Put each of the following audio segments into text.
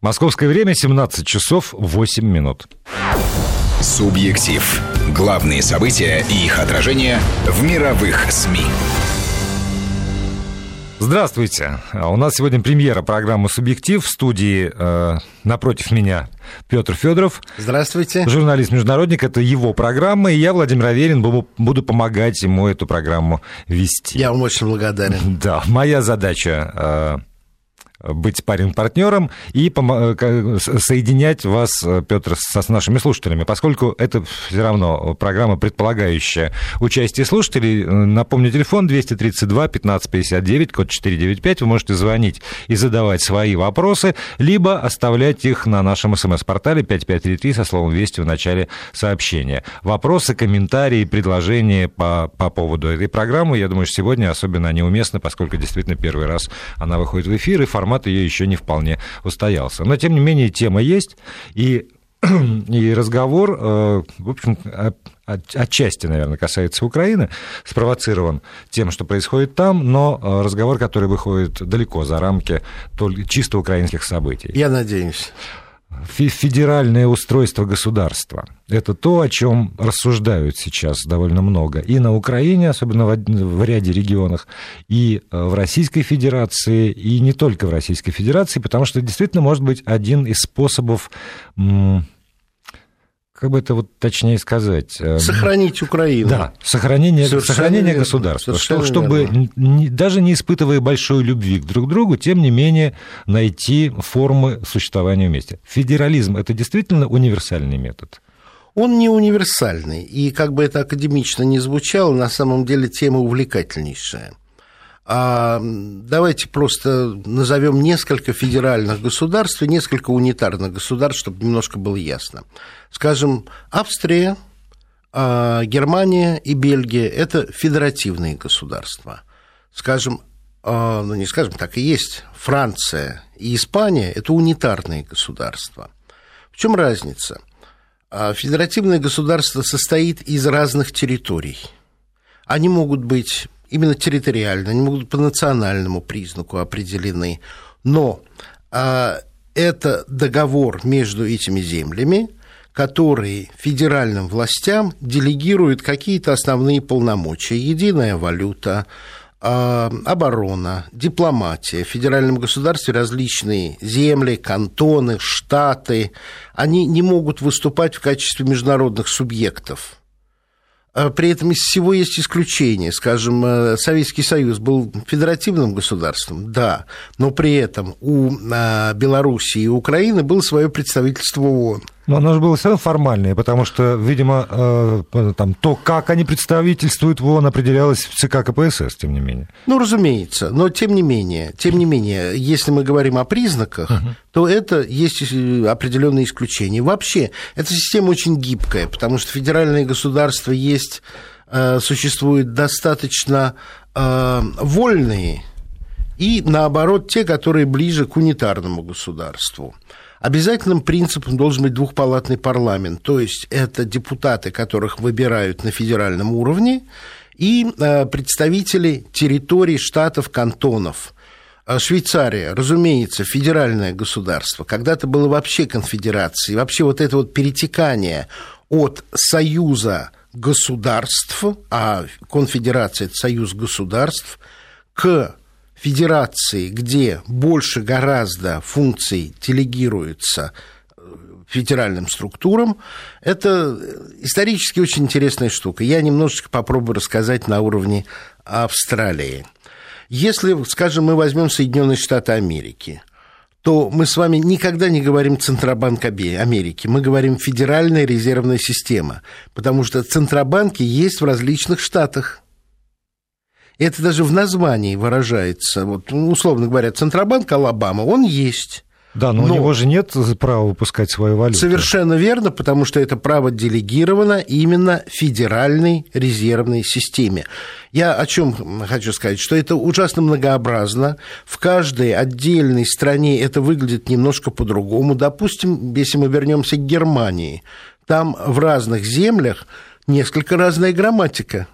Московское время 17 часов 8 минут. Субъектив. Главные события и их отражение в мировых СМИ. Здравствуйте. У нас сегодня премьера программы «Субъектив» в студии э, напротив меня Петр Федоров. Здравствуйте. Журналист-международник. Это его программа, и я, Владимир Аверин, буду помогать ему эту программу вести. Я вам очень благодарен. Да, моя задача э, быть парень-партнером и э, соединять вас, э, Петр, с нашими слушателями, поскольку это все равно программа, предполагающая участие слушателей. Э, напомню, телефон 232 1559, код 495. Вы можете звонить и задавать свои вопросы, либо оставлять их на нашем смс-портале 5533 со словом «Вести» в начале сообщения. Вопросы, комментарии, предложения по, по поводу этой программы, я думаю, сегодня особенно они уместны, поскольку действительно первый раз она выходит в эфир, и формат формат ее еще не вполне устоялся. Но, тем не менее, тема есть, и и разговор, э, в общем, отчасти, наверное, касается Украины, спровоцирован тем, что происходит там, но э, разговор, который выходит далеко за рамки чисто украинских событий. Я надеюсь федеральное устройство государства. Это то, о чем рассуждают сейчас довольно много и на Украине, особенно в, в ряде регионах, и э, в Российской Федерации, и не только в Российской Федерации, потому что это действительно может быть один из способов как бы это вот точнее сказать? Э, сохранить Украину. Да, сохранение, сохранение государства. Что, чтобы не, даже не испытывая большой любви к друг другу, тем не менее найти формы существования вместе. Федерализм – это действительно универсальный метод? Он не универсальный, и как бы это академично не звучало, на самом деле тема увлекательнейшая. А давайте просто назовем несколько федеральных государств и несколько унитарных государств, чтобы немножко было ясно. Скажем, Австрия, а, Германия и Бельгия – это федеративные государства. Скажем, а, ну не скажем, так и есть, Франция и Испания – это унитарные государства. В чем разница? Федеративное государство состоит из разных территорий. Они могут быть именно территориально, они могут по национальному признаку определены. Но а, это договор между этими землями, который федеральным властям делегирует какие-то основные полномочия. Единая валюта, а, оборона, дипломатия. В федеральном государстве различные земли, кантоны, штаты, они не могут выступать в качестве международных субъектов – при этом из всего есть исключения. Скажем, э, Советский Союз был федеративным государством, да, но при этом у а, Белоруссии и Украины было свое представительство ООН. Но оно же было все равно формальное, потому что, видимо, э, там, то, как они представительствуют в ООН, определялось в ЦК КПСС, тем не менее. Ну, разумеется, но тем не менее, тем не менее, если мы говорим о признаках, uh-huh. то это есть определенные исключения. Вообще, эта система очень гибкая, потому что федеральные государства есть, э, существуют достаточно э, вольные, и наоборот, те, которые ближе к унитарному государству. Обязательным принципом должен быть двухпалатный парламент, то есть это депутаты, которых выбирают на федеральном уровне, и э, представители территорий, штатов, кантонов. Швейцария, разумеется, федеральное государство, когда-то было вообще конфедерацией, вообще вот это вот перетекание от союза государств, а конфедерация – это союз государств, к федерации, где больше гораздо функций делегируется э, федеральным структурам, это исторически очень интересная штука. Я немножечко попробую рассказать на уровне Австралии. Если, скажем, мы возьмем Соединенные Штаты Америки, то мы с вами никогда не говорим Центробанк Америки, мы говорим Федеральная резервная система, потому что Центробанки есть в различных штатах. Это даже в названии выражается. Вот, ну, условно говоря, Центробанк Алабама, он есть. Да, но, но у него же нет права выпускать свою валюту. Совершенно верно, потому что это право делегировано именно Федеральной резервной системе. Я о чем хочу сказать, что это ужасно многообразно. В каждой отдельной стране это выглядит немножко по-другому. Допустим, если мы вернемся к Германии, там в разных землях несколько разная грамматика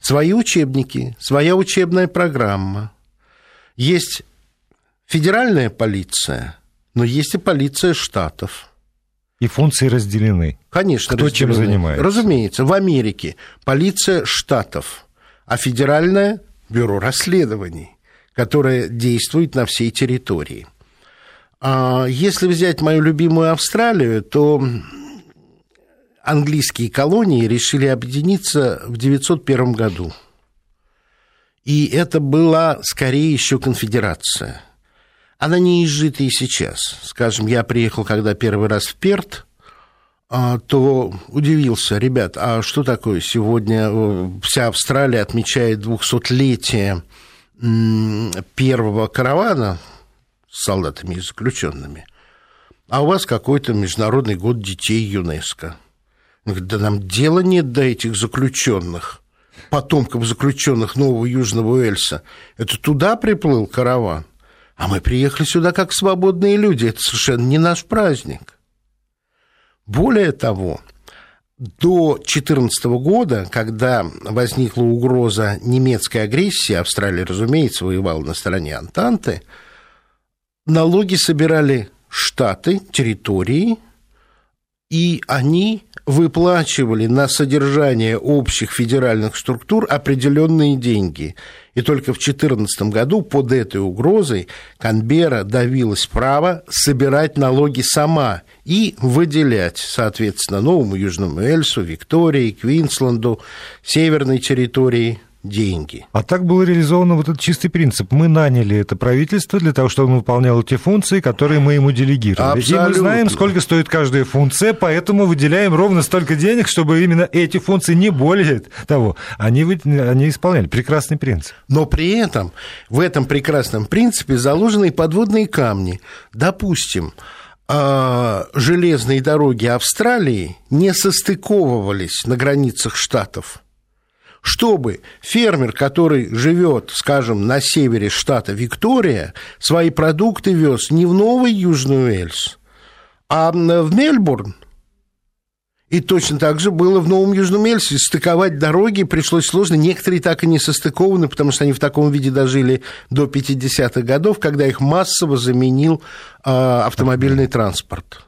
свои учебники, своя учебная программа. Есть федеральная полиция, но есть и полиция штатов. И функции разделены. Конечно, Кто разделены. чем занимается? Разумеется, в Америке полиция штатов, а федеральное бюро расследований, которое действует на всей территории. А если взять мою любимую Австралию, то английские колонии решили объединиться в 901 году. И это была скорее еще конфедерация. Она не изжита и сейчас. Скажем, я приехал, когда первый раз в Перт, а, то удивился, ребят, а что такое сегодня э, вся Австралия отмечает 200-летие первого каравана с солдатами и заключенными, а у вас какой-то международный год детей ЮНЕСКо. Да нам дела нет до этих заключенных, потомков заключенных Нового Южного Уэльса. Это туда приплыл караван, а мы приехали сюда как свободные люди. Это совершенно не наш праздник. Более того, до 2014 года, когда возникла угроза немецкой агрессии, Австралия, разумеется, воевала на стороне Антанты, налоги собирали штаты, территории, и они выплачивали на содержание общих федеральных структур определенные деньги. И только в 2014 году под этой угрозой Канбера давилась право собирать налоги сама и выделять, соответственно, Новому Южному Эльсу, Виктории, Квинсленду, Северной территории деньги. А так был реализован вот этот чистый принцип. Мы наняли это правительство для того, чтобы он выполняло те функции, которые мы ему делегировали. Абсолютно. И мы знаем, сколько стоит каждая функция, поэтому выделяем ровно столько денег, чтобы именно эти функции, не более того, они, они исполняли. Прекрасный принцип. Но при этом в этом прекрасном принципе заложены и подводные камни. Допустим, а, железные дороги Австралии не состыковывались на границах штатов – чтобы фермер, который живет, скажем, на севере штата Виктория, свои продукты вез не в Новый Южный Уэльс, а в Мельбурн. И точно так же было в Новом Южном Уэльсе. Стыковать дороги пришлось сложно. Некоторые так и не состыкованы, потому что они в таком виде дожили до 50-х годов, когда их массово заменил э, автомобильный транспорт.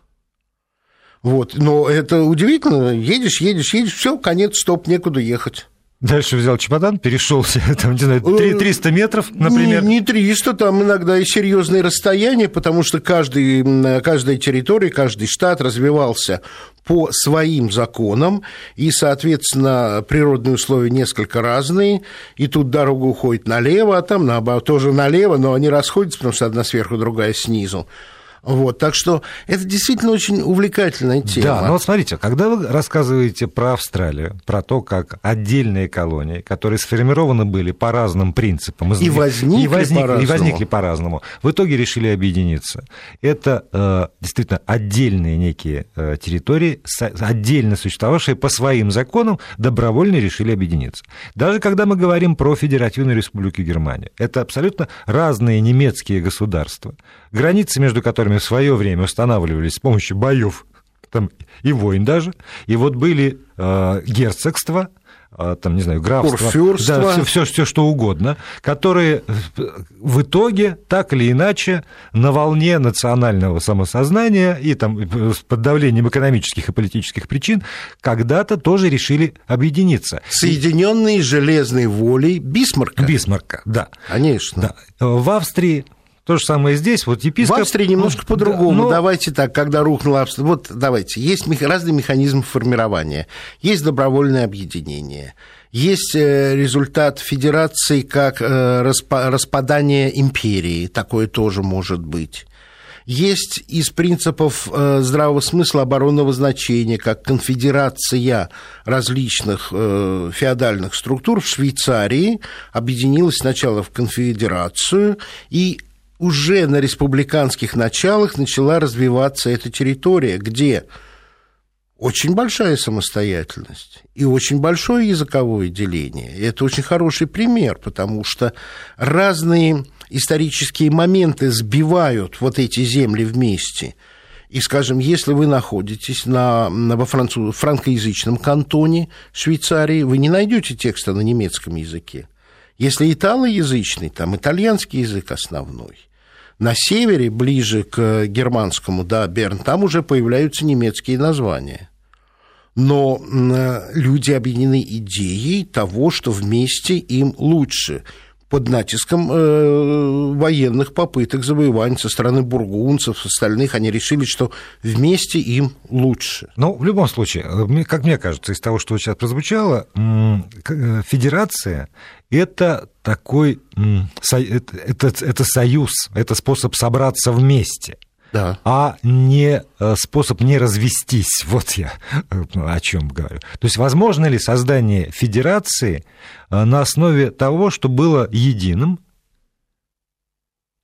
Вот. Но это удивительно. Едешь, едешь, едешь, все, конец, стоп, некуда ехать. Дальше взял чемодан, перешел, там, не знаю, 300 метров, например. Не, не 300, там иногда и серьезные расстояния, потому что каждый, каждая территория, каждый штат развивался по своим законам, и, соответственно, природные условия несколько разные, и тут дорога уходит налево, а там наоборот, тоже налево, но они расходятся, потому что одна сверху, другая снизу. Вот, так что это действительно очень увлекательная тема. Да, но вот смотрите, когда вы рассказываете про Австралию, про то, как отдельные колонии, которые сформированы были по разным принципам, и возникли, и возникли, по-разному. и возникли по-разному, в итоге решили объединиться. Это э, действительно отдельные некие э, территории, отдельно существовавшие по своим законам, добровольно решили объединиться. Даже когда мы говорим про Федеративную Республику Германия, это абсолютно разные немецкие государства, границы между которыми в свое время устанавливались с помощью боев там, и войн даже. И вот были э, герцогства, э, там, не знаю, графство, да, все, все, все что угодно, которые в итоге так или иначе на волне национального самосознания и там под давлением экономических и политических причин когда-то тоже решили объединиться. Соединенные железной волей Бисмарка. Бисмарка, да. Конечно. Да. В Австрии то же самое здесь. Вот епископ... В Австрии немножко по-другому. Но... Давайте так, когда рухнула Австрия... Вот давайте, есть разные механизмы формирования. Есть добровольное объединение. Есть э, результат федерации как э, распадание империи. Такое тоже может быть есть из принципов э, здравого смысла оборонного значения, как конфедерация различных феодальных структур в Швейцарии объединилась сначала в конфедерацию, и уже на республиканских началах начала развиваться эта территория, где очень большая самостоятельность и очень большое языковое деление. И это очень хороший пример, потому что разные исторические моменты сбивают вот эти земли вместе. И, скажем, если вы находитесь на, на, во француз, франкоязычном кантоне Швейцарии, вы не найдете текста на немецком языке. Если италоязычный, там итальянский язык основной. На севере, ближе к германскому, да, Берн, там уже появляются немецкие названия. Но люди объединены идеей того, что вместе им лучше – под натиском э, военных попыток завоевания со стороны бургунцев, остальных, они решили, что вместе им лучше. Ну, в любом случае, э, как мне кажется, из того, что сейчас прозвучало, э, федерация – это такой, это, это, это союз, это способ собраться вместе – да. а не э, способ не развестись. Вот я э, о чем говорю. То есть, возможно ли создание федерации э, на основе того, что было единым,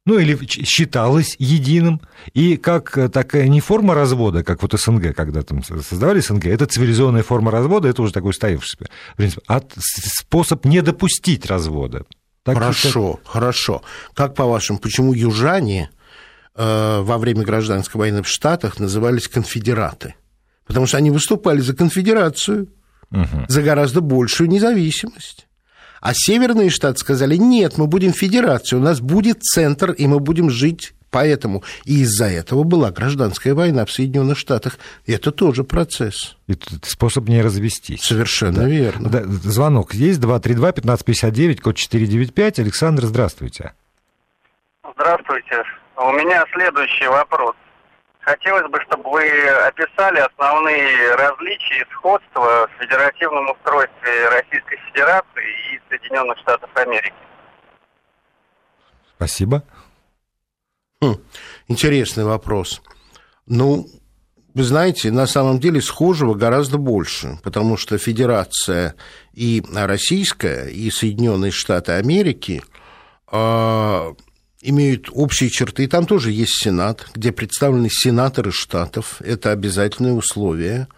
ну или считалось единым, и как такая не форма развода, как вот СНГ, когда там создавали СНГ, это цивилизованная форма развода, это уже такой устоявшийся принцип, а способ не допустить развода. Так хорошо, это... хорошо. Как по-вашему, почему южане во время гражданской войны в Штатах назывались конфедераты, потому что они выступали за конфедерацию, угу. за гораздо большую независимость. А северные штаты сказали, нет, мы будем федерацией, у нас будет центр, и мы будем жить поэтому. И из-за этого была гражданская война в Соединенных Штатах. Это тоже процесс. Это способ не развестись. Совершенно да. верно. Да, звонок есть, 232-1559, код 495. Александр, здравствуйте. Здравствуйте. У меня следующий вопрос. Хотелось бы, чтобы вы описали основные различия и сходства в федеративном устройстве Российской Федерации и Соединенных Штатов Америки. Спасибо. Хм, интересный вопрос. Ну, вы знаете, на самом деле схожего гораздо больше, потому что Федерация и Российская, и Соединенные Штаты Америки а, имеют общие черты. И там тоже есть Сенат, где представлены сенаторы штатов. Это обязательное условие.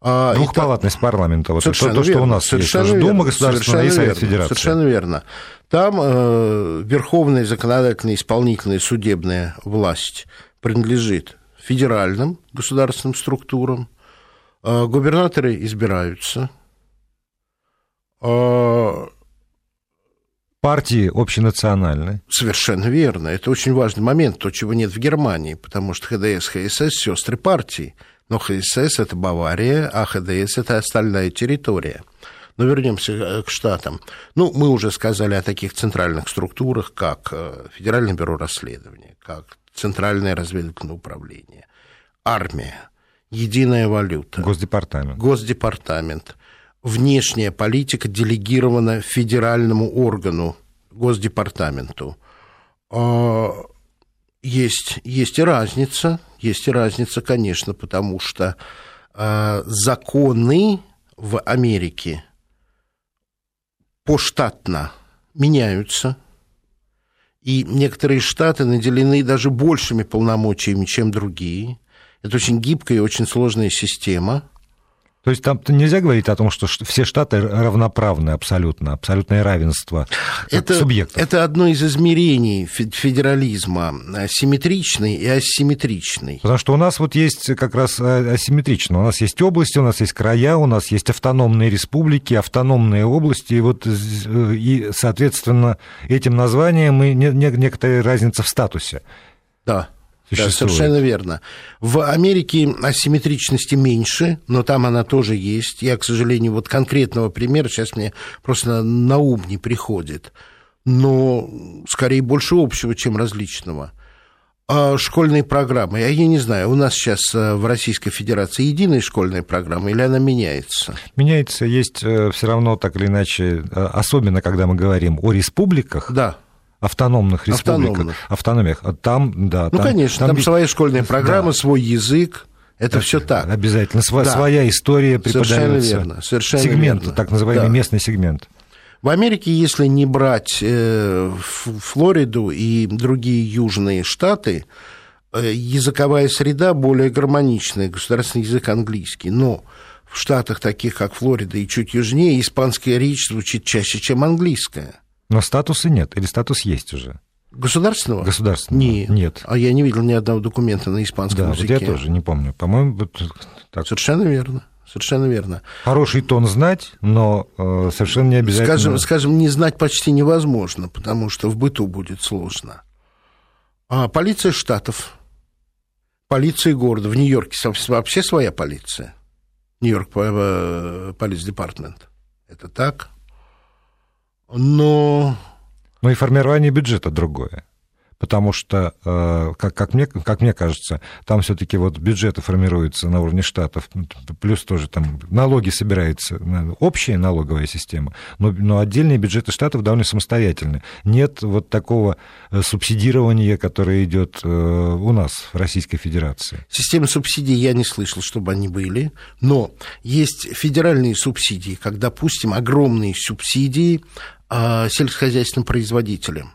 А, Двухпалатность это... парламента, вот совершенно то, то, что у нас совершенно есть. Верно. Дума государственная и Совет Федерации. Совершенно верно. Там э, верховная законодательная, исполнительная, судебная власть принадлежит федеральным государственным структурам. Э, губернаторы избираются. Э, партии общенациональной. Совершенно верно. Это очень важный момент, то, чего нет в Германии, потому что ХДС, ХСС – сестры партии. Но ХСС – это Бавария, а ХДС – это остальная территория. Но вернемся э, к штатам. Ну, мы уже сказали о таких центральных структурах, как э, Федеральное бюро расследования, как Центральное разведывательное управление, армия, единая валюта. Госдепартамент. Госдепартамент внешняя политика делегирована федеральному органу, Госдепартаменту. А, есть, есть и разница, есть и разница, конечно, потому что а, законы в Америке поштатно меняются, и некоторые штаты наделены даже большими полномочиями, чем другие. Это очень гибкая и очень сложная система – то есть там нельзя говорить о том, что все штаты равноправны абсолютно, абсолютное равенство это, субъектов. Это одно из измерений федерализма, симметричный и асимметричный. Потому что у нас вот есть как раз а, асимметрично. У нас есть области, у нас есть края, у нас есть автономные республики, автономные области, и вот, э, и, соответственно, этим названием и некоторая разница в статусе. Да. Да, совершенно верно. В Америке асимметричности меньше, но там она тоже есть. Я, к сожалению, вот конкретного примера сейчас мне просто на ум не приходит. Но скорее больше общего, чем различного. А школьные программы, я, я не знаю, у нас сейчас э, в Российской Федерации единая школьная программа или она меняется? Меняется, есть э, все равно так или иначе, э, особенно когда мы говорим о республиках. Да автономных республиках, автономиях. А там, да. Ну, там, конечно, там, там своя школьная программа, да. свой язык. Это все так. Обязательно. Сво- да. Своя история преподается. Совершенно верно. Совершенно сегмент, верно. так называемый да. местный сегмент. В Америке, если не брать э, Флориду и другие южные штаты, э, языковая среда более гармоничная, государственный язык английский. Но в штатах, таких как Флорида и чуть южнее, испанская речь звучит чаще, чем английская. Но статуса нет, или статус есть уже? Государственного? Государственного. Нет. нет. А я не видел ни одного документа на испанском да, языке. Вот я тоже не помню. По-моему, вот так. Совершенно верно. Совершенно верно. Хороший тон знать, но э, совершенно не обязательно. Скажем, скажем, не знать почти невозможно, потому что в быту будет сложно. А полиция штатов, полиция города. В Нью-Йорке вообще своя полиция. Нью-Йорк полиция департмент. Это так. Но... Но и формирование бюджета другое потому что, э, как, как, мне, как мне кажется, там все-таки вот бюджеты формируются на уровне штатов, плюс тоже там налоги собираются, общая налоговая система, но, но отдельные бюджеты штатов довольно самостоятельны. Нет вот такого э, субсидирования, которое идет э, у нас в Российской Федерации. Системы субсидий я не слышал, чтобы они были, но есть федеральные субсидии, как, допустим, огромные субсидии сельскохозяйственным производителям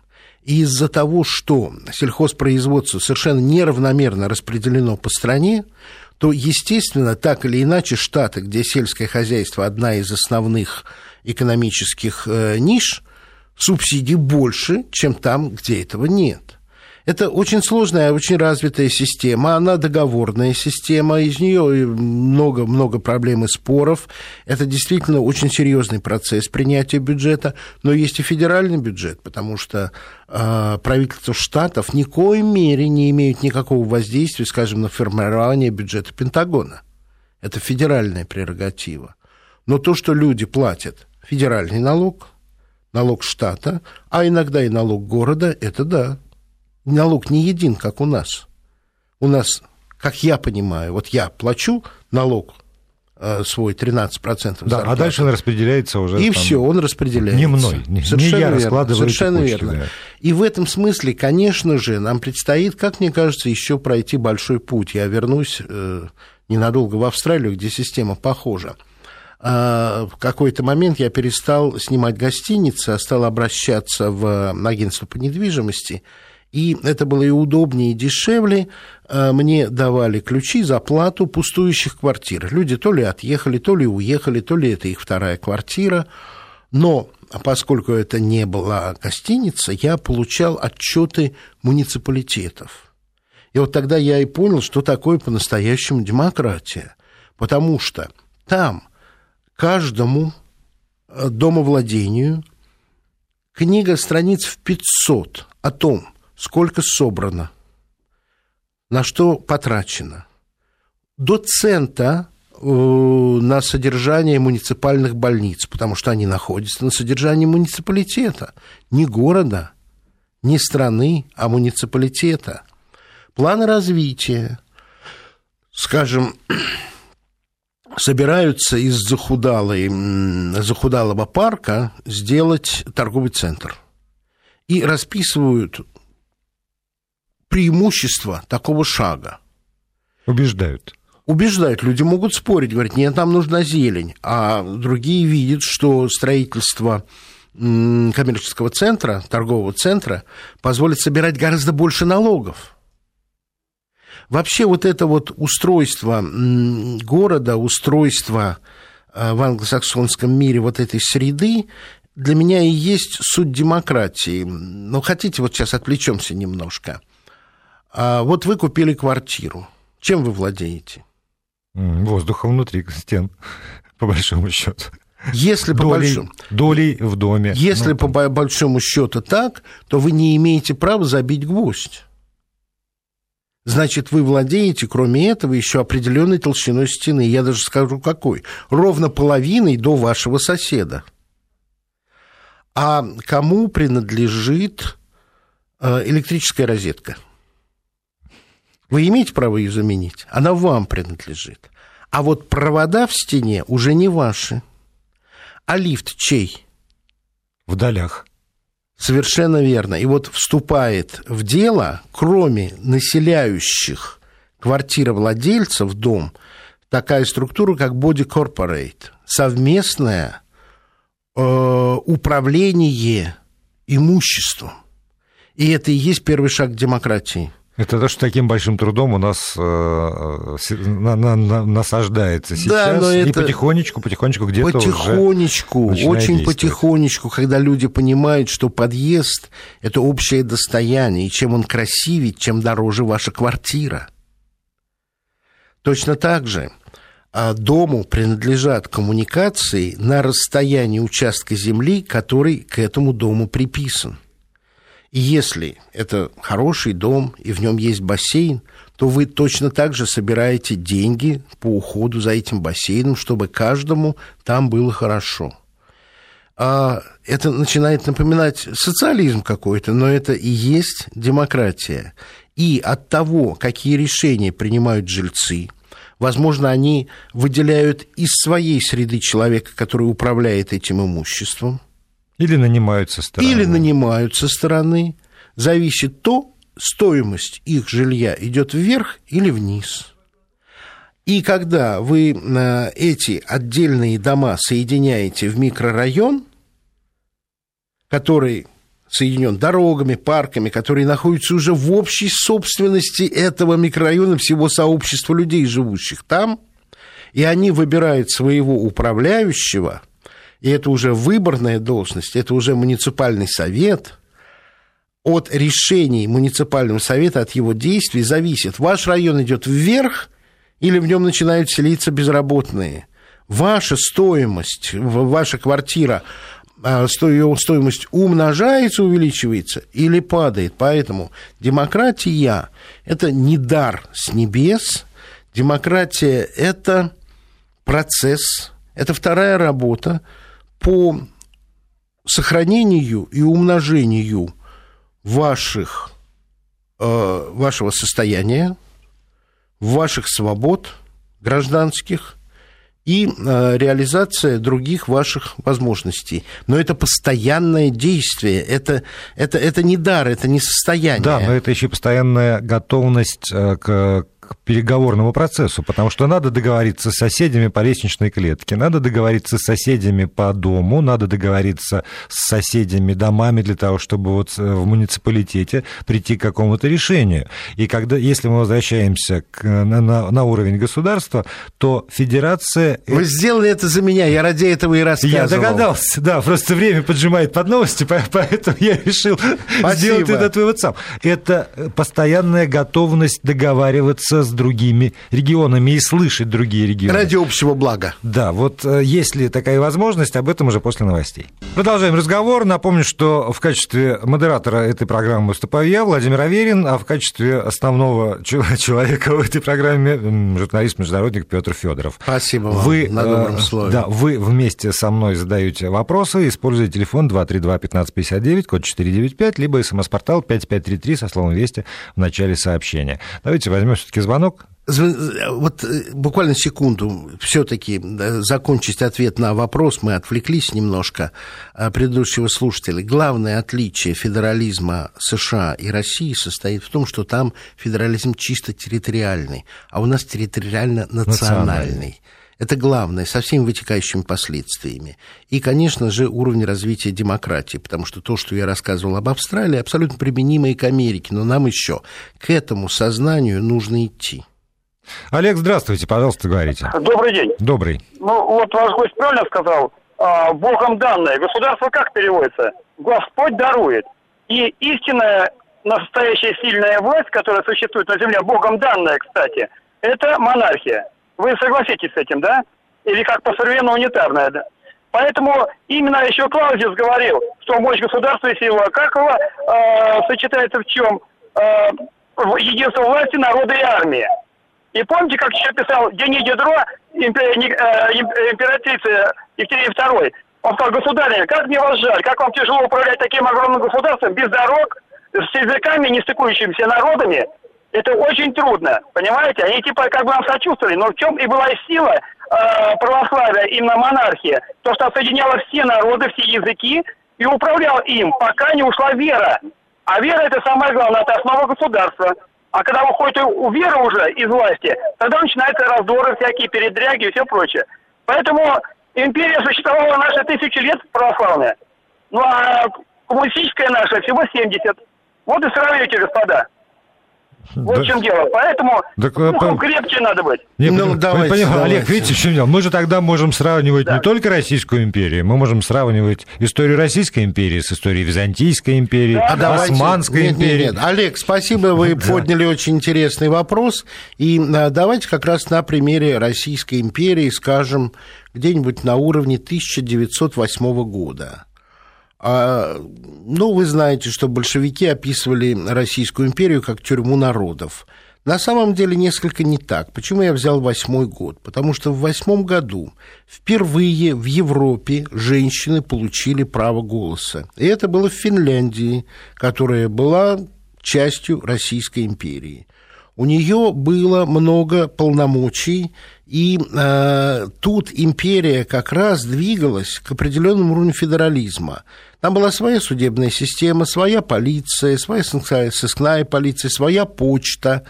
из-за того, что сельхозпроизводство совершенно неравномерно распределено по стране, то, естественно, так или иначе, штаты, где сельское хозяйство одна из основных экономических э, ниш, субсидий больше, чем там, где этого нет. Это очень сложная, очень развитая система, она договорная система, из нее много-много проблем и споров. Это действительно очень серьезный процесс принятия бюджета, но есть и федеральный бюджет, потому что э, правительство штатов ни в коей мере не имеют никакого воздействия, скажем, на формирование бюджета Пентагона. Это федеральная прерогатива. Но то, что люди платят федеральный налог, налог штата, а иногда и налог города, это да, налог не един, как у нас. У нас, как я понимаю, вот я плачу налог э, свой 13% Да, а дальше он распределяется уже. И все, он распределяется. Не мной, не, Совершенно не я верно, Совершенно кучки, верно. Да. И в этом смысле, конечно же, нам предстоит, как мне кажется, еще пройти большой путь. Я вернусь э, ненадолго в Австралию, где система похожа. А, в какой-то момент я перестал снимать гостиницы, а стал обращаться в агентство по недвижимости – и это было и удобнее, и дешевле. Э, мне давали ключи за плату пустующих квартир. Люди то ли отъехали, то ли уехали, то ли это их вторая квартира. Но поскольку это не была гостиница, я получал отчеты муниципалитетов. И вот тогда я и понял, что такое по-настоящему демократия. Потому что там каждому э, домовладению книга страниц в 500 о том, сколько собрано, на что потрачено. До цента э, на содержание муниципальных больниц, потому что они находятся на содержании муниципалитета, не города, не страны, а муниципалитета. Планы развития, скажем, собираются из захудалой, захудалого парка сделать торговый центр. И расписывают преимущество такого шага. Убеждают. Убеждают. Люди могут спорить, говорят, нет, нам нужна зелень. А другие видят, что строительство коммерческого центра, торгового центра, позволит собирать гораздо больше налогов. Вообще вот это вот устройство города, устройство э, в англосаксонском мире вот этой среды, для меня и есть суть демократии. Но хотите, вот сейчас отвлечемся немножко. А вот вы купили квартиру. Чем вы владеете? Воздухом внутри стен, по большому счету. Если по долей, большому... долей в доме. Если ну, по большому счету так, то вы не имеете права забить гвоздь. Значит, вы владеете, кроме этого, еще определенной толщиной стены. Я даже скажу, какой. Ровно половиной до вашего соседа. А кому принадлежит э, электрическая розетка? Вы имеете право ее заменить, она вам принадлежит. А вот провода в стене уже не ваши. А лифт чей? В долях. Совершенно верно. И вот вступает в дело, кроме населяющих квартировладельцев дом, такая структура, как Body Corporate, совместное э, управление имуществом. И это и есть первый шаг к демократии. Это то, что таким большим трудом у нас э, на, на, на, насаждается сейчас, да, но это и потихонечку, потихонечку где-то Потихонечку, уже очень потихонечку, когда люди понимают, что подъезд – это общее достояние, и чем он красивее, чем дороже ваша квартира. Точно так же а, дому принадлежат коммуникации на расстоянии участка земли, который к этому дому приписан – И если это хороший дом, и в нем есть бассейн, то вы точно так же собираете деньги по уходу за этим бассейном, чтобы каждому там было хорошо. А это начинает напоминать социализм какой-то, но это и есть демократия. И от того, какие решения принимают жильцы, возможно, они выделяют из своей среды человека, который управляет этим имуществом. Или нанимают со стороны. Или нанимают со стороны. Зависит то, стоимость их жилья идет вверх или вниз. И когда вы э, эти отдельные дома соединяете в микрорайон, который соединен дорогами, парками, которые находятся уже в общей собственности этого микрорайона, всего сообщества людей, живущих там, и они выбирают своего управляющего, и это уже выборная должность, это уже муниципальный совет, от решений муниципального совета, от его действий зависит, ваш район идет вверх или в нем начинают селиться безработные. Ваша стоимость, ваша квартира а, стоимость умножается, увеличивается или падает. Поэтому демократия – это не дар с небес, демократия – это процесс, это вторая работа по сохранению и умножению ваших, э, вашего состояния, ваших свобод гражданских, и э, реализация других ваших возможностей. Но это постоянное действие, это, это, это не дар, это не состояние. Да, но это еще постоянная готовность э, к к переговорному процессу, потому что надо договориться с соседями по лестничной клетке, надо договориться с соседями по дому, надо договориться с соседями домами для того, чтобы вот э, в муниципалитете прийти к какому-то решению. И когда, если мы возвращаемся к, на, на, на уровень государства, то федерация... Вы сделали это за меня, я ради этого и рассказывал. Я догадался, да, просто время поджимает под новости, поэтому я решил Спасибо. сделать этот вывод сам. Это постоянная готовность договариваться с другими регионами и слышать другие регионы. Ради общего блага. Да, вот э, есть ли такая возможность, об этом уже после новостей. Продолжаем разговор. Напомню, что в качестве модератора этой программы выступаю я, Владимир Аверин, а в качестве основного человека в этой программе журналист-международник Петр Федоров. Спасибо вам вы, на добром э, слове. Да, вы вместе со мной задаете вопросы, используя телефон 232-1559, код 495, либо смс-портал 5533 со словом «Вести» в начале сообщения. Давайте возьмем все-таки звонок. Вот э, буквально секунду, все-таки закончить ответ на вопрос, мы отвлеклись немножко а, предыдущего слушателя. Главное отличие федерализма США и России состоит в том, что там федерализм чисто территориальный, а у нас территориально-национальный. Это главное, со всеми вытекающими последствиями. И, конечно же, уровень развития демократии, потому что то, что я рассказывал об Австралии, абсолютно применимо и к Америке, но нам еще к этому сознанию нужно идти. Олег, здравствуйте, пожалуйста, говорите. Добрый день. Добрый. Ну, вот ваш гость правильно сказал, а, Богом данное. Государство как переводится? Господь дарует. И истинная настоящая сильная власть, которая существует на земле, Богом данная, кстати, это монархия. Вы согласитесь с этим, да? Или как по-современному унитарная, да? Поэтому именно еще Клаузис говорил, что мощь государства и сила Акакова э, сочетается в чем? Э, в единство власти, народа и армии. И помните, как еще писал Дени Дидро, э, императрица Екатерине II? Он сказал, государь, как мне вас жаль, как вам тяжело управлять таким огромным государством, без дорог, с языками, не стыкующимися народами, это очень трудно, понимаете? Они типа как бы нам сочувствовали, но в чем и была сила э, православия, именно монархия, то, что соединяла все народы, все языки и управлял им, пока не ушла вера. А вера это самое главное, это основа государства. А когда выходит у веры уже из власти, тогда начинаются раздоры всякие, передряги и все прочее. Поэтому империя существовала наши тысячи лет православная. Ну а коммунистическая наша всего 70. Вот и сравните, господа. Вот да. в чем дело. Поэтому так, духом по... крепче надо быть. Не, ну, давайте, понимаю, давайте. Олег, видите, в чем дело? Мы же тогда можем сравнивать да. не только Российскую империю, мы можем сравнивать историю Российской империи с историей Византийской империи, да. а Османской нет, империи. Нет, нет. Олег, спасибо, вы да. подняли очень интересный вопрос. И а, давайте как раз на примере Российской империи скажем где-нибудь на уровне 1908 года. А, ну, вы знаете, что большевики описывали Российскую империю как тюрьму народов. На самом деле несколько не так. Почему я взял восьмой год? Потому что в восьмом году впервые в Европе женщины получили право голоса. И это было в Финляндии, которая была частью Российской империи. У нее было много полномочий, и э, тут империя как раз двигалась к определенному уровню федерализма. Там была своя судебная система, своя полиция, своя сыскная полиция, своя почта,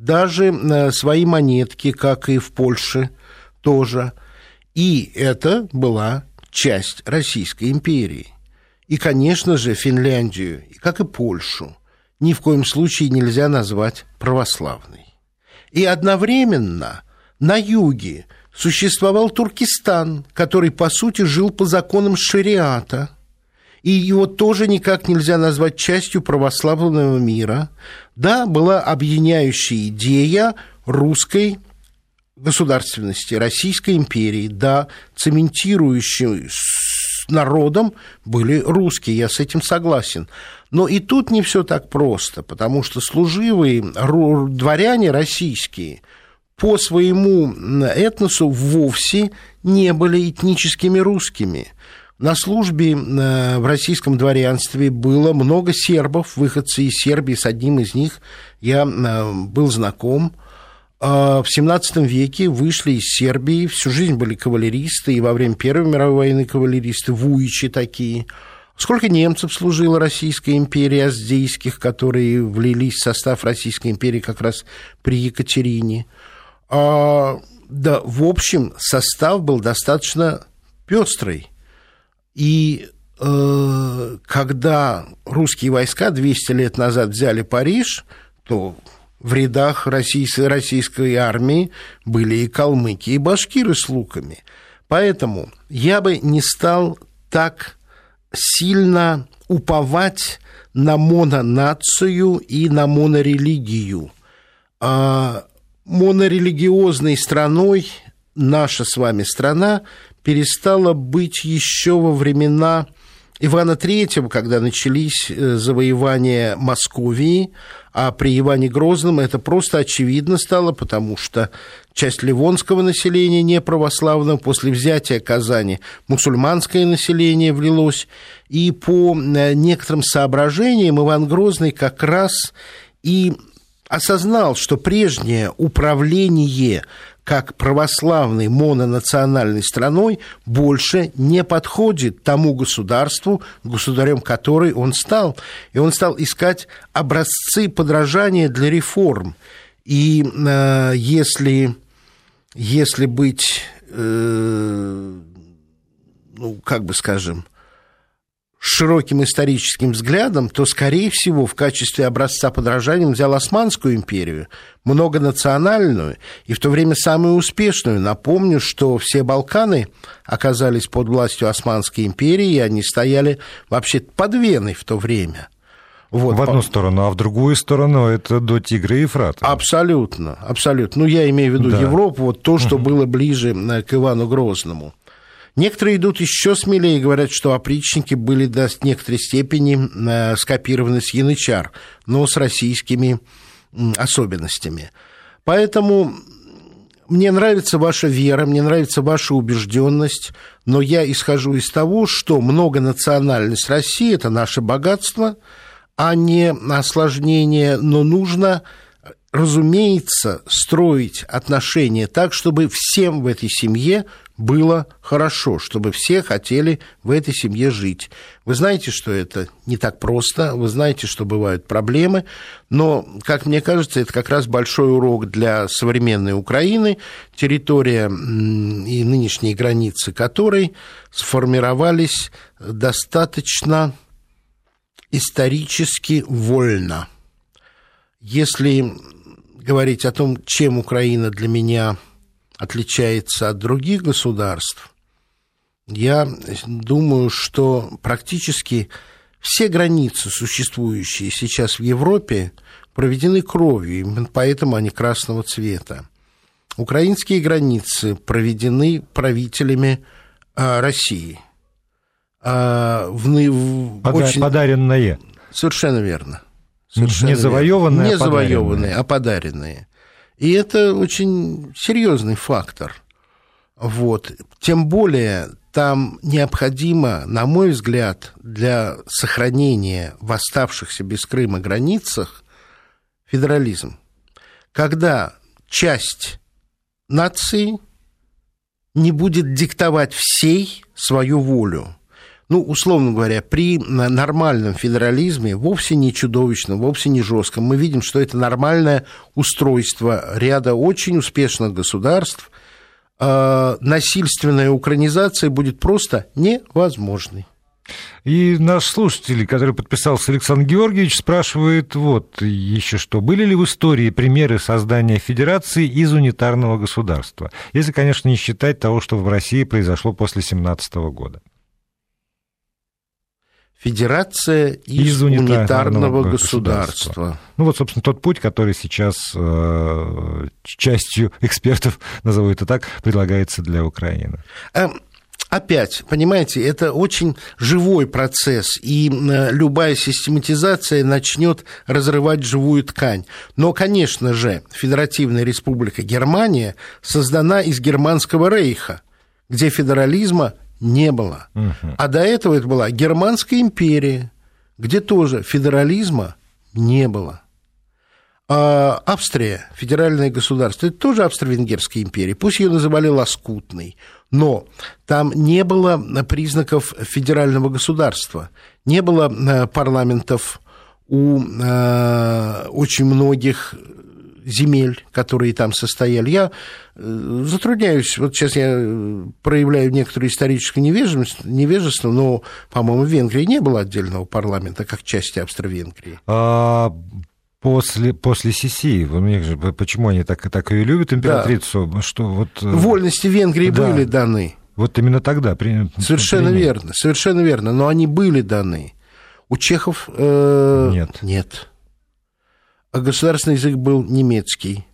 даже э, свои монетки, как и в Польше тоже. И это была часть Российской империи. И, конечно же, Финляндию, как и Польшу, ни в коем случае нельзя назвать православной. И одновременно на юге существовал Туркестан, который, по сути, жил по законам шариата, и его тоже никак нельзя назвать частью православного мира. Да, была объединяющая идея русской государственности, Российской империи, да, цементирующей с народом были русские, я с этим согласен. Но и тут не все так просто, потому что служивые дворяне российские по своему этносу вовсе не были этническими русскими. На службе э, в российском дворянстве было много сербов, выходцы из Сербии, с одним из них я э, был знаком. А в XVII веке вышли из Сербии, всю жизнь были кавалеристы, и во время Первой мировой войны кавалеристы, вуичи такие – Сколько немцев служило Российской империи, аздейских, которые влились в состав Российской империи как раз при Екатерине. А, да, в общем, состав был достаточно пестрый. И э, когда русские войска 200 лет назад взяли Париж, то в рядах российской, российской армии были и калмыки, и башкиры с луками. Поэтому я бы не стал так сильно уповать на мононацию и на монорелигию. А монорелигиозной страной наша с вами страна перестала быть еще во времена Ивана III, когда начались э, завоевания Московии, а при Иване Грозном это просто очевидно стало, потому что часть ливонского населения не православного, после взятия Казани мусульманское население влилось, и по э, некоторым соображениям Иван Грозный как раз и осознал, что прежнее управление как православной мононациональной страной больше не подходит тому государству, государем которой он стал. И он стал искать образцы подражания для реформ. И э, если, если быть, э, ну, как бы скажем, широким историческим взглядом, то, скорее всего, в качестве образца подражания взял Османскую империю, многонациональную и в то время самую успешную. Напомню, что все Балканы оказались под властью Османской империи, и они стояли вообще под Веной в то время. Вот. В одну сторону, а в другую сторону это до Тигра и Ефрата. Абсолютно, абсолютно. Ну, я имею в виду да. Европу, вот то, что угу. было ближе э, к Ивану Грозному. Некоторые идут еще смелее и говорят, что опричники были до некоторой степени э, скопированы с янычар, но с российскими особенностями. Поэтому мне нравится ваша вера, мне нравится ваша убежденность, но я исхожу из того, что многонациональность России – это наше богатство, а не осложнение, но нужно разумеется, строить отношения так, чтобы всем в этой семье было хорошо, чтобы все хотели в этой семье жить. Вы знаете, что это не так просто, вы знаете, что бывают проблемы, но, как мне кажется, это как раз большой урок для современной Украины, территория и нынешние границы которой сформировались достаточно исторически вольно. Если говорить о том, чем Украина для меня отличается от других государств, я думаю, что практически все границы, существующие сейчас в Европе, проведены кровью, именно поэтому они красного цвета. Украинские границы проведены правителями а, России. а, в, в Пода- очень... Подаренное. Совершенно верно. Не завоеванные, Не а завоеванные, а подаренные. И это очень серьезный фактор. Вот. Тем более там необходимо, на мой взгляд, для сохранения в оставшихся без Крыма границах федерализм. Когда часть нации не будет диктовать всей свою волю. Ну, условно говоря, при нормальном федерализме, вовсе не чудовищном, вовсе не жестком, мы видим, что это нормальное устройство ряда очень успешных государств, э, насильственная украинизация будет просто невозможной. И наш слушатель, который подписался Александр Георгиевич, спрашивает вот еще что. Были ли в истории примеры создания федерации из унитарного государства? Если, конечно, не считать того, что в России произошло после 17 года. Федерация из, Из унитарного, унитарного государства. государства. Ну вот, собственно, тот путь, который сейчас э, частью экспертов, назову это так, предлагается для Украины. Эм, Опять, понимаете, это очень живой процесс, и э, любая систематизация начнет разрывать живую ткань. Но, конечно же, Федеративная Республика Германия создана из Германского рейха, где федерализма не было. Угу. А до этого это была Германская империя, где тоже федерализма не было. А Австрия, федеральное государство, это тоже Австро-Венгерская империя. Пусть ее называли лоскутной, но там не было признаков федерального государства, не было э, парламентов у э, очень многих земель, которые там состояли. Я э, затрудняюсь, вот сейчас я проявляю некоторую историческую невежество, невежество но, по-моему, в Венгрии не было отдельного парламента, как части Австро-Венгрии. А После, после Сиси, почему они так, так ее любят, императрицу, да. что вот... Э, Вольности Венгрии да. были даны. Вот именно тогда. При, совершенно при верно, совершенно верно, но они были даны. У чехов э, нет. нет. А государственный язык был немецкий.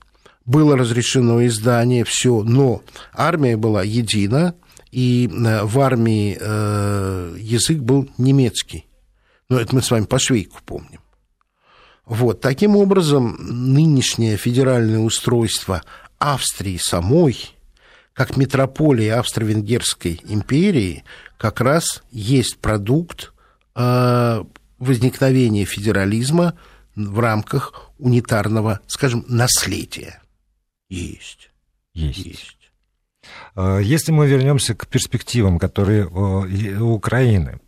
Было разрешено издание, все, но армия была едина, и э, в армии э, язык был немецкий. Но это мы с вами по Швейку помним. Вот, таким образом, нынешнее федеральное устройство Австрии самой, как метрополии Австро-Венгерской империи, как раз есть продукт э, возникновения федерализма в рамках унитарного, скажем, наследия. Есть. Есть. Есть. А, если мы вернемся к перспективам, которые у Украины,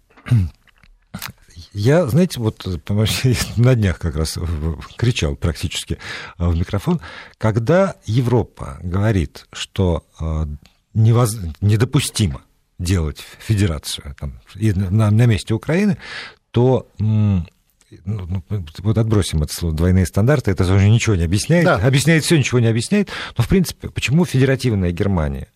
я, знаете, вот на днях как раз кричал практически в микрофон, когда Европа говорит, что э, невоз... недопустимо делать федерацию там, и на, на месте Украины, то ну, ну, вот отбросим это слово двойные стандарты, это уже ничего не объясняет. Да. Объясняет все, ничего не объясняет. Но, в принципе, почему федеративная Германия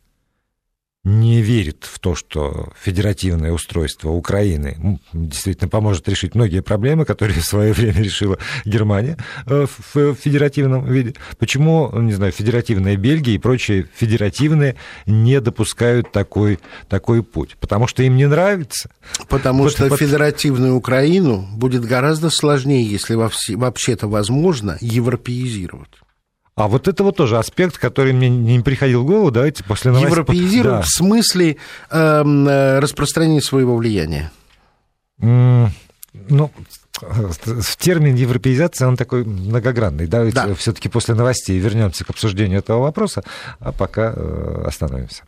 не верит в то, что федеративное устройство Украины действительно поможет решить многие проблемы, которые в свое время решила Германия э, в федеративном виде. Почему, не знаю, федеративная Бельгия и прочие федеративные не допускают такой, такой путь? Потому что им не нравится? Потому вот, что вот... федеративную Украину будет гораздо сложнее, если вообще-то возможно, европеизировать. А вот это вот тоже аспект, который мне не приходил в голову, давайте после новостей... Европеизировать да. в смысле эм, э, распространения своего влияния? Mm, ну, термин европеизация он такой многогранный. Давайте да. все-таки после новостей вернемся к обсуждению этого вопроса, а пока э, остановимся.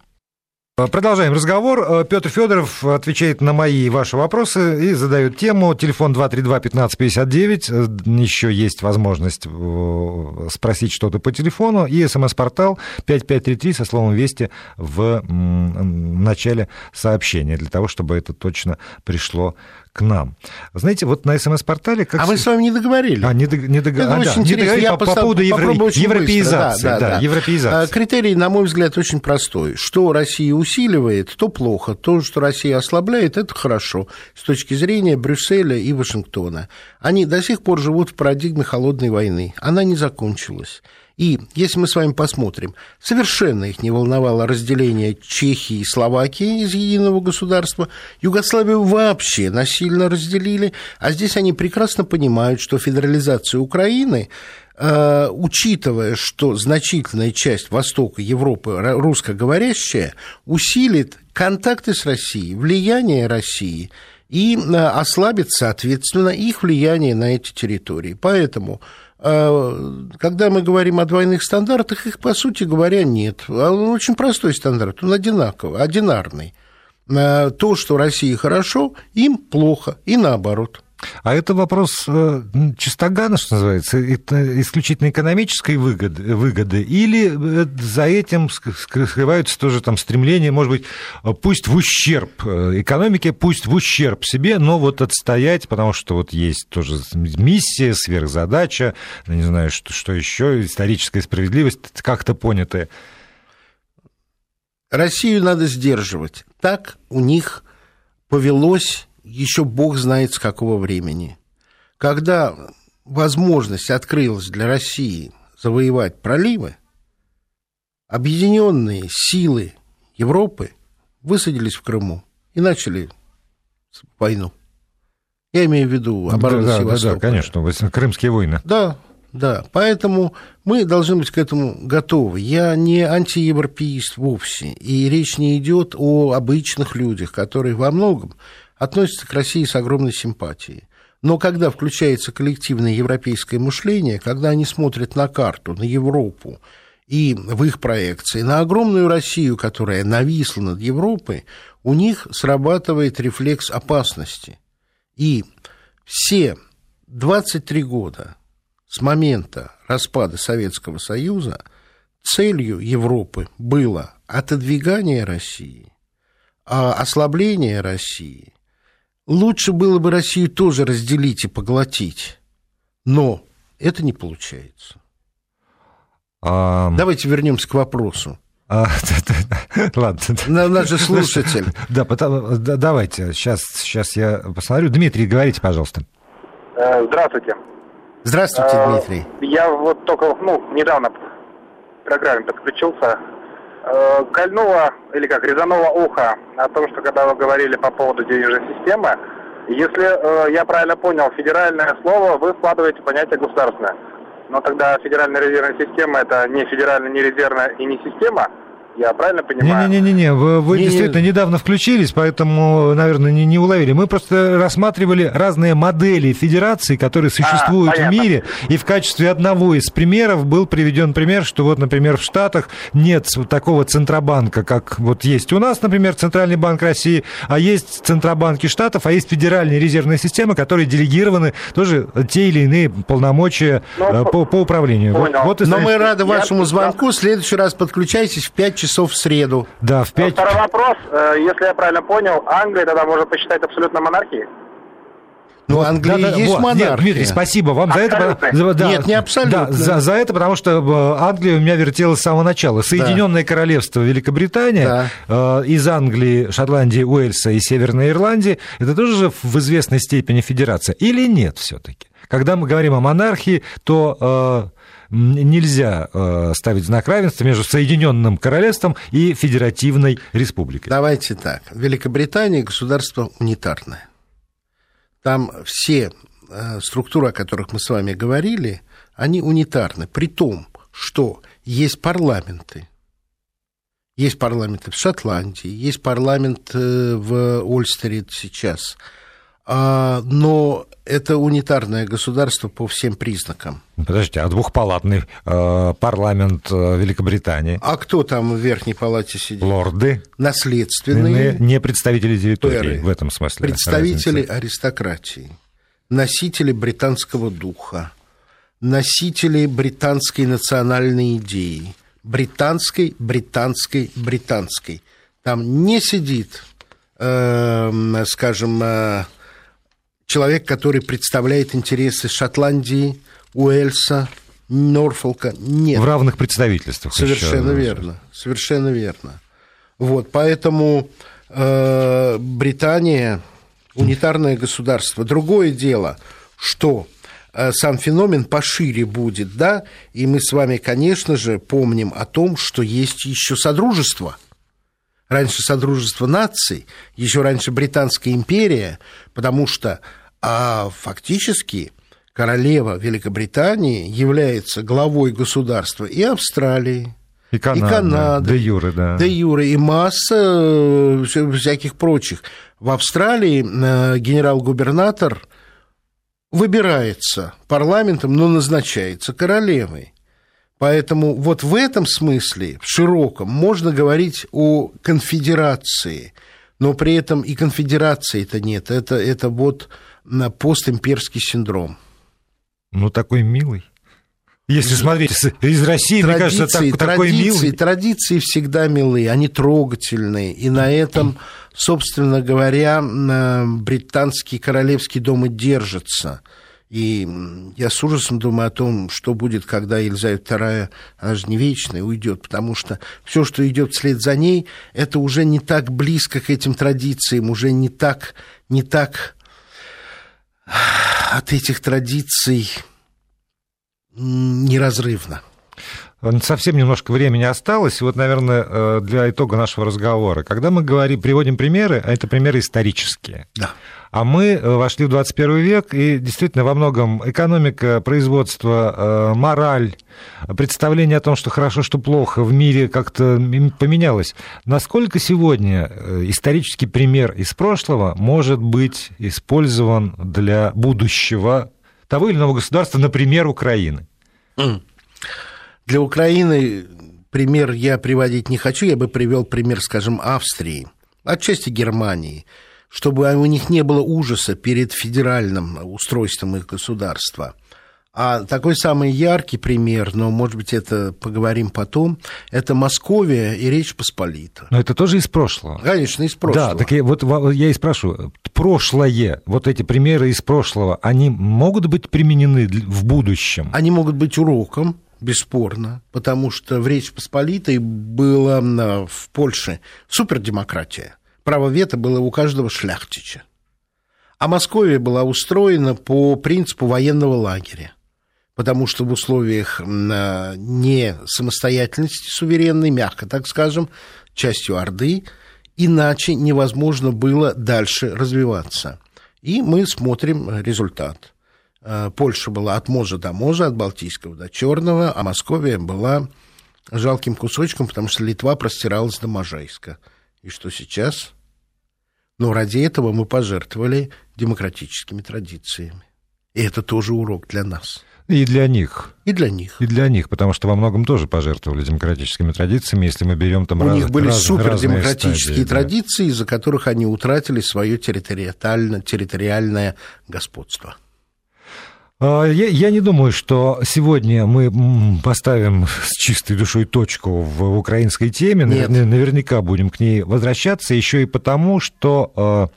Продолжаем разговор. Э, Петр Федоров отвечает на мои и ваши вопросы и задает тему. Телефон 232-1559. Э, Еще есть возможность э, спросить что-то по телефону. И смс-портал 5533 со словом «Вести» в начале сообщения, для того, чтобы это точно пришло к нам. Знаете, вот на СМС-портале... Как... А мы с вами не договорили. А, не, дог... не, дог... Это а, очень да. Не Я по, по поводу евро... европеизации. Да, да, да. европеизации. Критерий, на мой взгляд, очень простой. Что Россия усиливает, то плохо. То, что Россия ослабляет, это хорошо. С точки зрения Брюсселя и Вашингтона. Они до сих пор живут в парадигме холодной войны. Она не закончилась. И если мы с вами посмотрим, совершенно их не волновало разделение Чехии и Словакии из единого государства. Югославию вообще насильно разделили, а здесь они прекрасно понимают, что федерализация Украины э, учитывая, что значительная часть Востока Европы русскоговорящая, усилит контакты с Россией, влияние России и э, ослабит, соответственно, их влияние на эти территории. Поэтому когда мы говорим о двойных стандартах, их, по сути говоря, нет. А он очень простой стандарт, он одинаковый, одинарный. А, то, что России хорошо, им плохо, и наоборот. А это вопрос э, чистогана, что называется, исключительно экономической выгоды, выгоды или э, за этим скрываются тоже там стремления, может быть, пусть в ущерб э, экономике, пусть в ущерб себе, но вот отстоять, потому что вот есть тоже миссия, сверхзадача, не знаю, что, что еще, историческая справедливость, как-то понятая. Россию надо сдерживать. Так у них повелось еще бог знает с какого времени. Когда возможность открылась для России завоевать проливы, объединенные силы Европы высадились в Крыму и начали войну. Я имею в виду оборону да, Севастополя. Да, да, конечно, крымские войны. Да, да, поэтому мы должны быть к этому готовы. Я не антиевропеист вовсе, и речь не идет о обычных людях, которые во многом относятся к России с огромной симпатией. Но когда включается коллективное европейское мышление, когда они смотрят на карту, на Европу и в их проекции, на огромную Россию, которая нависла над Европой, у них срабатывает рефлекс опасности. И все 23 года с момента распада Советского Союза целью Европы было отодвигание России, а ослабление России Лучше было бы Россию тоже разделить и поглотить, но это не получается. А... Давайте вернемся к вопросу. А, ладно. На, наш же слушатель. Да, потому, да, давайте, сейчас, сейчас я посмотрю. Дмитрий, говорите, пожалуйста. Э, здравствуйте. Здравствуйте, э, Дмитрий. Я вот только, ну, недавно в программе подключился кольнуло, или как, резануло ухо о том, что когда вы говорили по поводу денежной системы, если э, я правильно понял, федеральное слово вы вкладываете в понятие государственное. Но тогда федеральная резервная система это не федеральная, не резервная и не система, я правильно понимаю? Не-не-не, вы, вы не, действительно не... недавно включились, поэтому, наверное, не, не уловили. Мы просто рассматривали разные модели федерации, которые а, существуют а, в мире, и в качестве одного из примеров был приведен пример, что вот, например, в Штатах нет такого центробанка, как вот есть у нас, например, Центральный банк России, а есть центробанки Штатов, а есть федеральные резервные системы, которые делегированы тоже те или иные полномочия ну, по, по управлению. Понял. Вот, вот Но мы рады вашему звонку. В следующий раз подключайтесь в 5 часов часов в среду. Да, в 5... Второй вопрос. Э, если я правильно понял, Англия тогда можно посчитать абсолютно монархией? Ну, вот, Англия да, да, есть вот, монархия. Нет, Дмитрий, спасибо вам абсолютно. за это. Да, нет, не абсолютно. Да, за, за это, потому что э, Англия у меня вертелась с самого начала. Соединенное да. Королевство Великобритания, да. э, из Англии, Шотландии, Уэльса и Северной Ирландии, это тоже в известной степени федерация. Или нет все-таки? Когда мы говорим о монархии, то э, нельзя э, ставить знак равенства между Соединенным Королевством и Федеративной Республикой. Давайте так. Великобритания государство унитарное. Там все э, структуры, о которых мы с вами говорили, они унитарны. При том, что есть парламенты. Есть парламенты в Шотландии, есть парламент э, в Ольстере сейчас – но это унитарное государство по всем признакам. Подождите, а двухпалатный э, парламент э, Великобритании? А кто там в верхней палате сидит? Лорды. Наследственные. Не представители территории пэры, в этом смысле. Представители разница. аристократии. Носители британского духа. Носители британской национальной идеи. Британской, британской, британской. Там не сидит, э, скажем, э, человек, который представляет интересы Шотландии, Уэльса, Норфолка. Нет. В равных представительствах. Совершенно еще. верно. Совершенно верно. Вот, поэтому э, Британия унитарное государство. Другое дело, что э, сам феномен пошире будет, да, и мы с вами, конечно же, помним о том, что есть еще Содружество. Раньше Содружество наций, еще раньше Британская империя, потому что а, фактически королева Великобритании является главой государства и Австралии, и Канада, и Канада де юре, да. Де юре, и масса э, всяких прочих. В Австралии э, генерал-губернатор выбирается парламентом, но назначается королевой. Поэтому вот в этом смысле, в широком, можно говорить о конфедерации, но при этом и конфедерации-то нет. Это, это вот постимперский синдром. Ну, такой милый. Если смотреть из России, традиции, мне кажется, так, такой милый. Традиции всегда милые, они трогательные. И на этом, собственно говоря, британский королевский дом и держится. И я с ужасом думаю о том, что будет, когда Елизавета II, она же не вечная, уйдет, потому что все, что идет вслед за ней, это уже не так близко к этим традициям, уже не так, не так от этих традиций неразрывно. Совсем немножко времени осталось. Вот, наверное, э, для итога нашего разговора. Когда мы говорим, приводим примеры, а это примеры исторические. Да. А мы э, вошли в 21 век, и действительно во многом экономика, производство, э, мораль, представление о том, что хорошо, что плохо, в мире как-то поменялось. Насколько сегодня исторический пример из прошлого может быть использован для будущего того или иного государства, например, Украины? Для Украины пример я приводить не хочу, я бы привел пример, скажем, Австрии, отчасти Германии, чтобы у них не было ужаса перед федеральным устройством их государства. А такой самый яркий пример, но, может быть, это поговорим потом, это Московия и Речь Посполита. Но это тоже из прошлого. Конечно, из прошлого. Да, так я, вот я и спрашиваю, прошлое, вот эти примеры из прошлого, они могут быть применены в будущем? Они могут быть уроком, бесспорно, потому что в Речь Посполитой было в Польше супердемократия. Право вето было у каждого шляхтича. А Московия была устроена по принципу военного лагеря потому что в условиях не самостоятельности суверенной, мягко так скажем, частью Орды, иначе невозможно было дальше развиваться. И мы смотрим результат. Э, Польша была от Можа до Можа, от Балтийского до Черного, а Московия была жалким кусочком, потому что Литва простиралась до Можайска. И что сейчас? Но ради этого мы пожертвовали демократическими традициями. И это тоже урок для нас. И для них. И для них. И для них, потому что во многом тоже пожертвовали демократическими традициями, если мы берем там У раз, них были раз, супердемократические стадии, традиции, да. из-за которых они утратили свое территориальное, территориальное господство. А, я, я не думаю, что сегодня мы поставим с чистой душой точку в украинской теме. Нет. Наверняка будем к ней возвращаться, еще и потому, что а,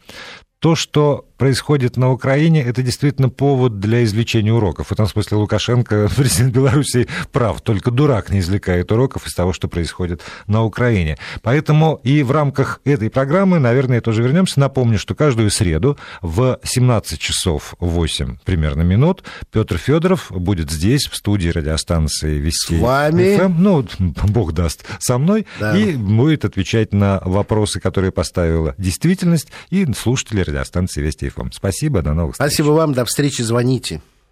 то, что происходит на Украине, это действительно повод для извлечения уроков. В этом смысле Лукашенко, президент Беларуси, прав. Только дурак не извлекает уроков из того, что происходит на Украине. Поэтому и в рамках этой программы, наверное, тоже вернемся. Напомню, что каждую среду в 17 часов 8 примерно минут Петр Федоров будет здесь, в студии радиостанции Вести. С вами? FM, ну, бог даст, со мной. Да. И будет отвечать на вопросы, которые поставила действительность и слушатели радиостанции Вести ФМ. Спасибо, до новых встреч. Спасибо вам, до встречи, звоните.